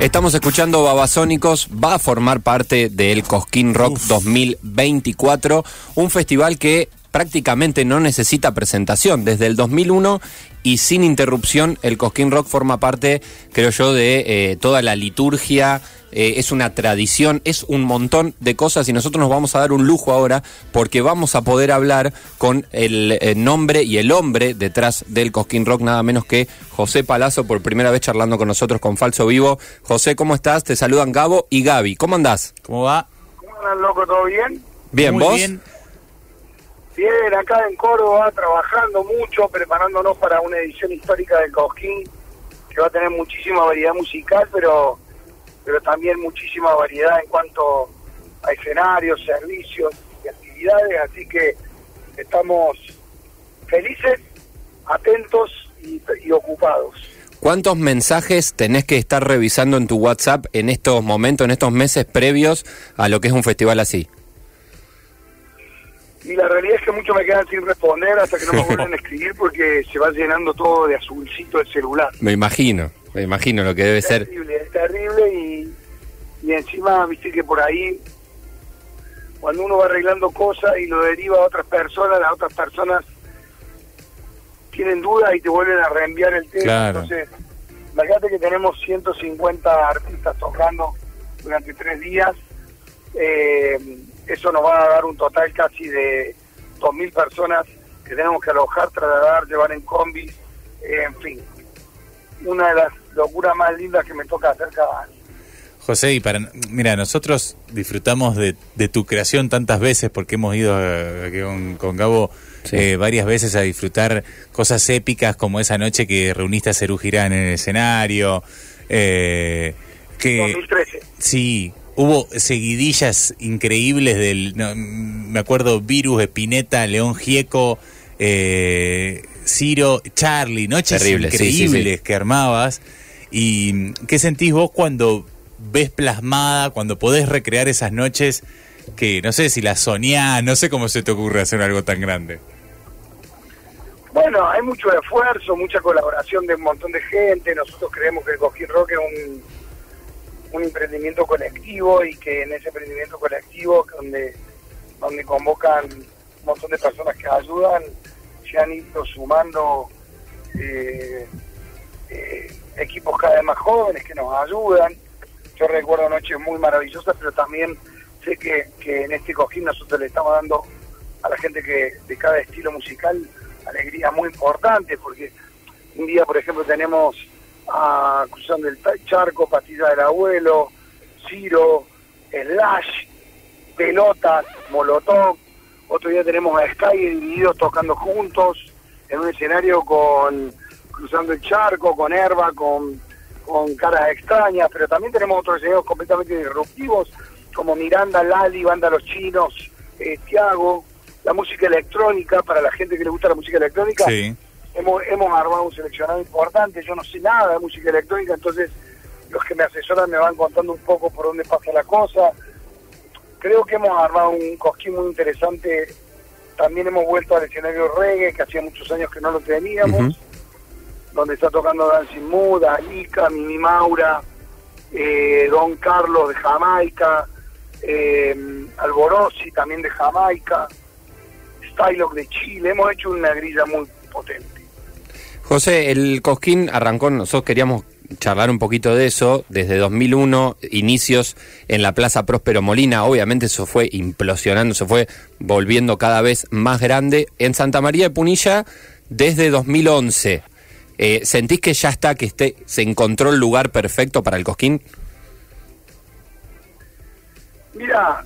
Estamos escuchando Babasónicos, va a formar parte del Cosquín Rock 2024, un festival que prácticamente no necesita presentación. Desde el 2001 y sin interrupción, el Cosquín Rock forma parte, creo yo, de eh, toda la liturgia. eh, es una tradición, es un montón de cosas y nosotros nos vamos a dar un lujo ahora porque vamos a poder hablar con el, eh, nombre y el hombre detrás del Cosquín Rock, nada menos que José Palazzo, por primera vez charlando con nosotros con Falso Vivo. José, ¿cómo estás? Te saludan Gabo y Gaby. ¿Cómo andás? ¿Cómo va? ¿Cómo andan, loco? ¿Todo bien? Bien, Muy ¿vos? bien. Bien, acá en Córdoba, trabajando mucho, preparándonos para una edición histórica del Cosquín, que va a tener muchísima variedad musical, pero, pero también muchísima variedad en cuanto a escenarios, servicios y actividades, así que estamos felices, atentos y, y ocupados. ¿Cuántos mensajes tenés que estar revisando en tu WhatsApp en estos momentos, en estos meses previos a lo que es un festival así? Y la realidad es que muchos me quedan sin responder hasta que no me vuelvan a escribir porque se va llenando todo de azulcito el celular. Me imagino, me imagino lo que debe Es ser. terrible, es terrible y, y encima, viste que por ahí, cuando uno va arreglando cosas y lo deriva a otras personas, las otras personas tienen dudas y te vuelven a reenviar el tema. Claro. Entonces, imagínate que tenemos 150 artistas tocando durante tres días. Eh, eso nos va a dar un total casi de 2.000 personas que tenemos que alojar, trasladar, llevar en combis, eh, en fin. Una de las locuras más lindas que me toca hacer cada año. José, y para, mira, nosotros disfrutamos de, de tu creación tantas veces porque hemos ido eh, aquí con, con Gabo Sí. eh, varias veces a disfrutar cosas épicas como esa noche que reuniste a Cerú Girán en el escenario. eh, que 2013. Sí, hubo seguidillas increíbles del, no, me acuerdo, Virus, Espineta, León Gieco, eh, Ciro, Charlie, noches Terrible, sí, sí, sí. increíbles que armabas. ¿Y qué sentís vos cuando ves plasmada, cuando podés recrear esas noches que no sé si las soñás, no sé cómo se te ocurre hacer algo tan grande? Bueno, hay mucho esfuerzo, mucha colaboración de un montón de gente. Nosotros creemos que el Cojín Rock es un, un emprendimiento colectivo y que en ese emprendimiento colectivo, donde, donde convocan un montón de personas que ayudan, se han ido sumando eh, eh, equipos cada vez más jóvenes que nos ayudan. Yo recuerdo noches muy maravillosas, pero también sé que, que en este cojín nosotros le estamos dando a la gente que de cada estilo musical alegría muy importante, porque un día, por ejemplo, tenemos a Cruzando el Charco, Pastilla del Abuelo, Ciro, Slash, Pelotas, Molotov, otro día tenemos a Sky divididos tocando juntos en un escenario con Cruzando el Charco, con Herba, con, con Caras Extrañas, pero también tenemos otros escenarios completamente disruptivos, como Miranda, Lali, Banda Los Chinos, eh, Tiago, la música electrónica, para la gente que le gusta la música electrónica, Sí. Hemos, hemos armado un seleccionado importante, yo no sé nada de música electrónica, entonces los que me asesoran me van contando un poco por dónde pasa la cosa. Creo que hemos armado un cosquín muy interesante, también hemos vuelto al escenario reggae, que hacía muchos años que no lo teníamos, donde está tocando Dancing Mood, Alica, Mimi Maura, eh, Don Carlos de Jamaica, eh, Alborosi también de Jamaica, Stylock de Chile, hemos hecho una grilla muy potente. José, el Cosquín arrancó, nosotros queríamos charlar un poquito de eso, desde 2001, inicios en la Plaza Próspero Molina, obviamente eso fue implosionando, se fue volviendo cada vez más grande. En Santa María de Punilla, desde 2011, eh, ¿sentís que ya está, que esté, se encontró el lugar perfecto para el Cosquín? Mira,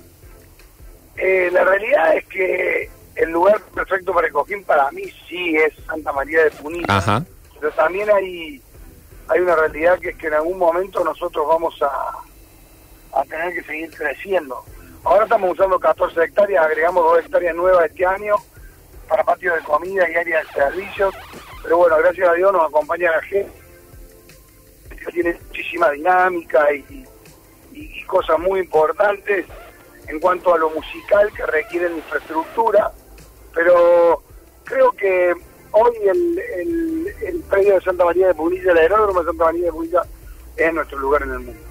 eh, la realidad es que el lugar perfecto para el cojín para mí sí es Santa María de Punilla. Ajá. Pero también hay, hay una realidad que es que en algún momento nosotros vamos a, a tener que seguir creciendo. Ahora estamos usando 14 hectáreas, agregamos 2 hectáreas nuevas este año para patio de comida y área de servicios. Pero bueno, gracias a Dios nos acompaña la gente que tiene muchísima dinámica y, y- y cosas muy importantes en cuanto a lo musical que requieren infraestructura, pero creo que hoy el, el, el predio de Santa María de Punilla, el aeródromo de Santa María de Punilla, es nuestro lugar en el mundo.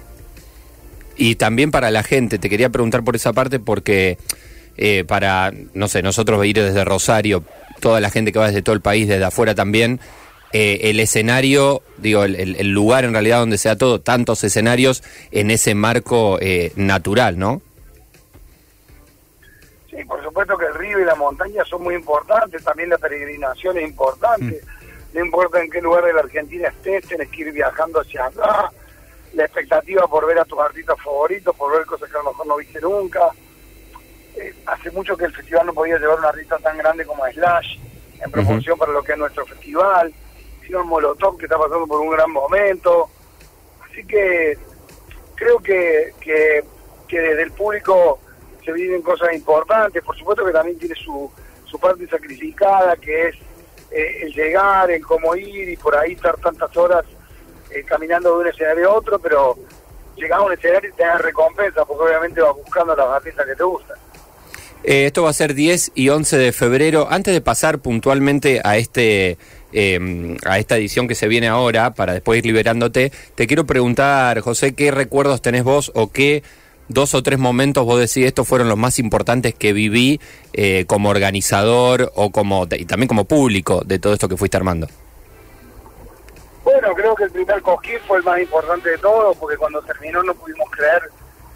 Y también para la gente, te quería preguntar por esa parte porque eh, para, no sé, nosotros ir desde Rosario, toda la gente que va desde todo el país, desde afuera también, eh, el escenario, digo, el, el, lugar en realidad donde sea todo, tantos escenarios en ese marco eh, natural, ¿no? Sí, por supuesto que el río y la montaña son muy importantes, también la peregrinación es importante. Mm. No importa en qué lugar de la Argentina estés, tienes que ir viajando hacia acá. La expectativa por ver a tus artistas favoritos, por ver cosas que a lo mejor no viste nunca. Eh, hace mucho que el festival no podía llevar una artista tan grande como Slash en proporción para lo que es nuestro festival. Sino Molotov que está pasando por un gran momento. Así que creo que, que, que desde el público se viven cosas importantes. Por supuesto que también tiene su, su parte sacrificada, que es eh, el llegar, el cómo ir y por ahí estar tantas horas eh, caminando de un escenario a otro, pero llegar a un escenario y tener recompensa, porque obviamente vas buscando las artistas que te gustan. Eh, esto va a ser 10 y 11 de febrero. Antes de pasar puntualmente a este eh, a esta edición que se viene ahora, para después ir liberándote, te quiero preguntar, José, ¿qué recuerdos tenés vos o qué dos o tres momentos vos decís estos fueron los más importantes que viví eh, como organizador o como y también como público de todo esto que fuiste armando? Bueno, creo que el primer Cosquín fue el más importante de todos, porque cuando terminó no pudimos creer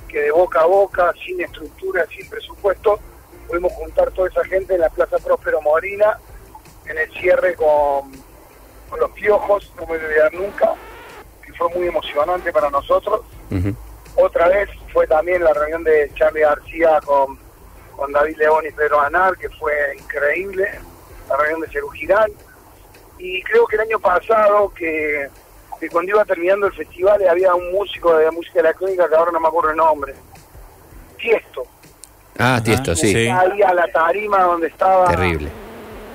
que de boca a boca, sin estructura, sin presupuesto, pudimos juntar toda esa gente en la Plaza Próspero Morina, en el cierre con, con los piojos, no me voy a olvidar nunca, que fue muy emocionante para nosotros. Otra vez fue también la reunión de Charlie García con, con David León y Pedro Anar, que fue increíble, la reunión de Cerú Girán. Y creo que el año pasado, que, que cuando iba terminando el festival, había un músico de música electrónica que ahora no me acuerdo el nombre, Tiesto. Ah, Tiesto, sí. Ahí a la tarima donde estaba Terrible.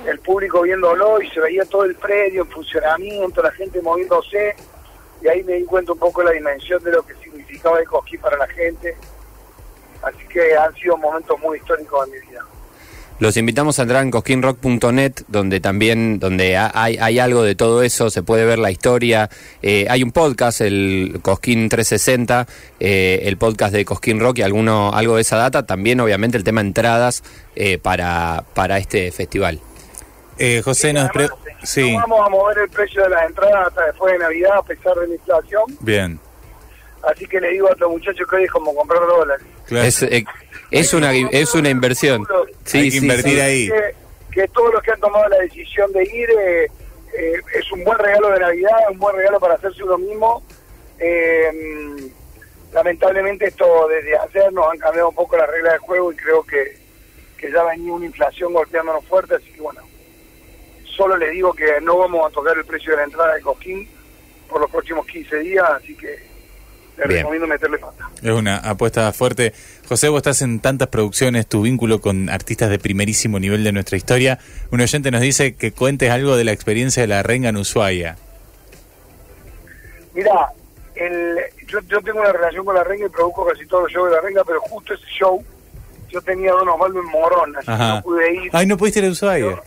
el público viéndolo y se veía todo el predio en funcionamiento, la gente moviéndose y ahí me di cuenta un poco la dimensión de lo que significaba el Cosquín para la gente. Así que han sido momentos muy históricos en mi vida. Los invitamos a entrar en cosquinrock.net, donde también donde hay, hay algo de todo eso, se puede ver la historia. Eh, hay un podcast, el Cosquín 360, eh, el podcast de Cosquín Rock y alguno, algo de esa data. También, obviamente, el tema entradas eh, para, para este festival. Eh, José, nos pre... sí. No vamos a mover el precio de las entradas hasta después de Navidad, a pesar de la inflación. Bien. Así que le digo a los muchachos que hoy es como comprar dólares. Claro. Es, eh, es, una, es una inversión. Sí, Hay que sí, invertir sí. ahí. Que, que todos los que han tomado la decisión de ir eh, eh, es un buen regalo de Navidad, un buen regalo para hacerse uno mismo. Eh, lamentablemente esto desde ayer nos han cambiado un poco las reglas de juego y creo que, que ya venía una inflación golpeándonos fuerte, así que bueno, solo le digo que no vamos a tocar el precio de la entrada de Cosquín por los próximos 15 días, así que Bien. recomiendo meterle pata. Es una apuesta fuerte. José, vos estás en tantas producciones, tu vínculo con artistas de primerísimo nivel de nuestra historia. Un oyente nos dice que cuentes algo de la experiencia de la renga en Ushuaia. Mira, el, yo, yo tengo una relación con la renga y produzco casi todos los shows de la renga, pero justo ese show yo tenía a Don Osvaldo en Morón, así que no pude ir. Ay, no pudiste ir a Ushuaia.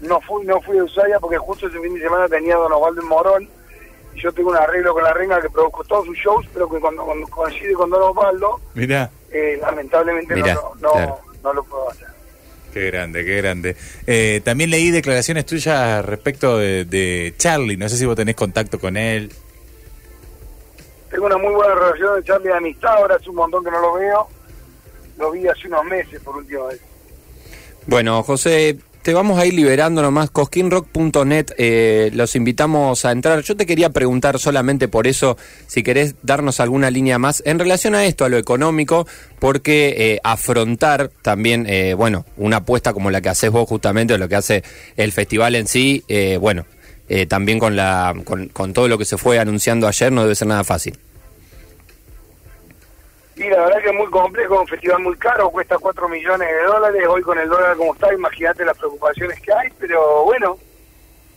No fui, no fui de Ushuaia porque justo ese fin de semana tenía a Don Osvaldo en Morón yo tengo un arreglo con la renga que produzco todos sus shows, pero que cuando, cuando coincide con Don Osvaldo, Mirá, eh, lamentablemente Mirá, no, no, claro. no lo puedo hacer. qué grande, qué grande. Eh, también leí declaraciones tuyas respecto de, de Charlie. No sé si vos tenés contacto con él. Tengo una muy buena relación de Charlie de amistad, ahora hace un montón que no lo veo. Lo vi hace unos meses por última vez. Bueno, José, vamos a ir liberando nomás. Cosquinrock.net, eh, los invitamos a entrar. Yo te quería preguntar solamente por eso, si querés darnos alguna línea más en relación a esto, a lo económico, porque eh, afrontar también, eh, bueno, una apuesta como la que haces vos justamente, o lo que hace el festival en sí, eh, bueno, eh, también con, la, con, con todo lo que se fue anunciando ayer, no debe ser nada fácil. Y la verdad que es muy complejo, un festival muy caro, cuesta 4 millones de dólares, hoy con el dólar como está, imagínate las preocupaciones que hay, pero bueno,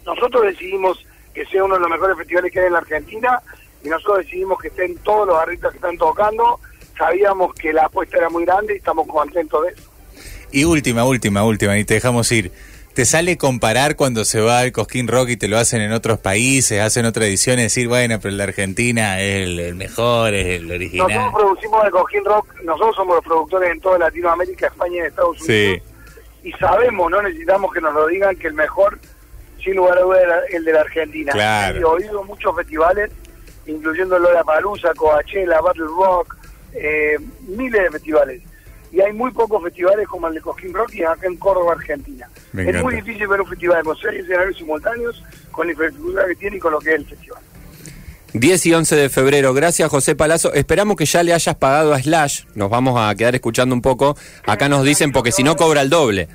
nosotros decidimos que sea uno de los mejores festivales que hay en la Argentina y nosotros decidimos que estén todos los artistas que están tocando, sabíamos que la apuesta era muy grande y estamos contentos de eso. Y última, última, última, y te dejamos ir. Te sale comparar cuando se va al Cosquín Rock y te lo hacen en otros países, hacen otra edición y decir, bueno, pero el de Argentina es el, mejor, es el original. Nosotros producimos el Cosquín Rock, nosotros somos los productores en toda Latinoamérica, España y Estados Unidos. Y sabemos, no necesitamos que nos lo digan, que el mejor, sin lugar a dudas, el de la Argentina. Claro. He oído muchos festivales, incluyendo Lola Palusa, Coachella, Battle Rock, eh, miles de festivales y hay muy pocos festivales como el de Cosquín Rock y acá en Córdoba, Argentina. es muy difícil ver un festival con seis escenarios simultáneos, con la infraestructura que tiene y con lo que es el festival. 10 y 11 de febrero. Gracias, José Palazzo. Esperamos que ya le hayas pagado a Slash. Nos vamos a quedar escuchando un poco. Acá nos dicen, porque si no cobra el doble.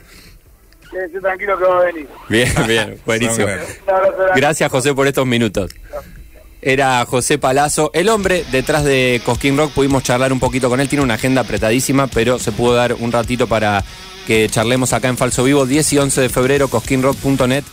Quédese tranquilo que va a venir. Bien, bien, buenísimo. Gracias, José, por estos minutos era José Palazzo, el hombre detrás de Cosquín Rock. Pudimos charlar un poquito con él, tiene una agenda apretadísima, pero se pudo dar un ratito para que charlemos acá en Falso Vivo, 10 y 11 de febrero, cosquinrock.net.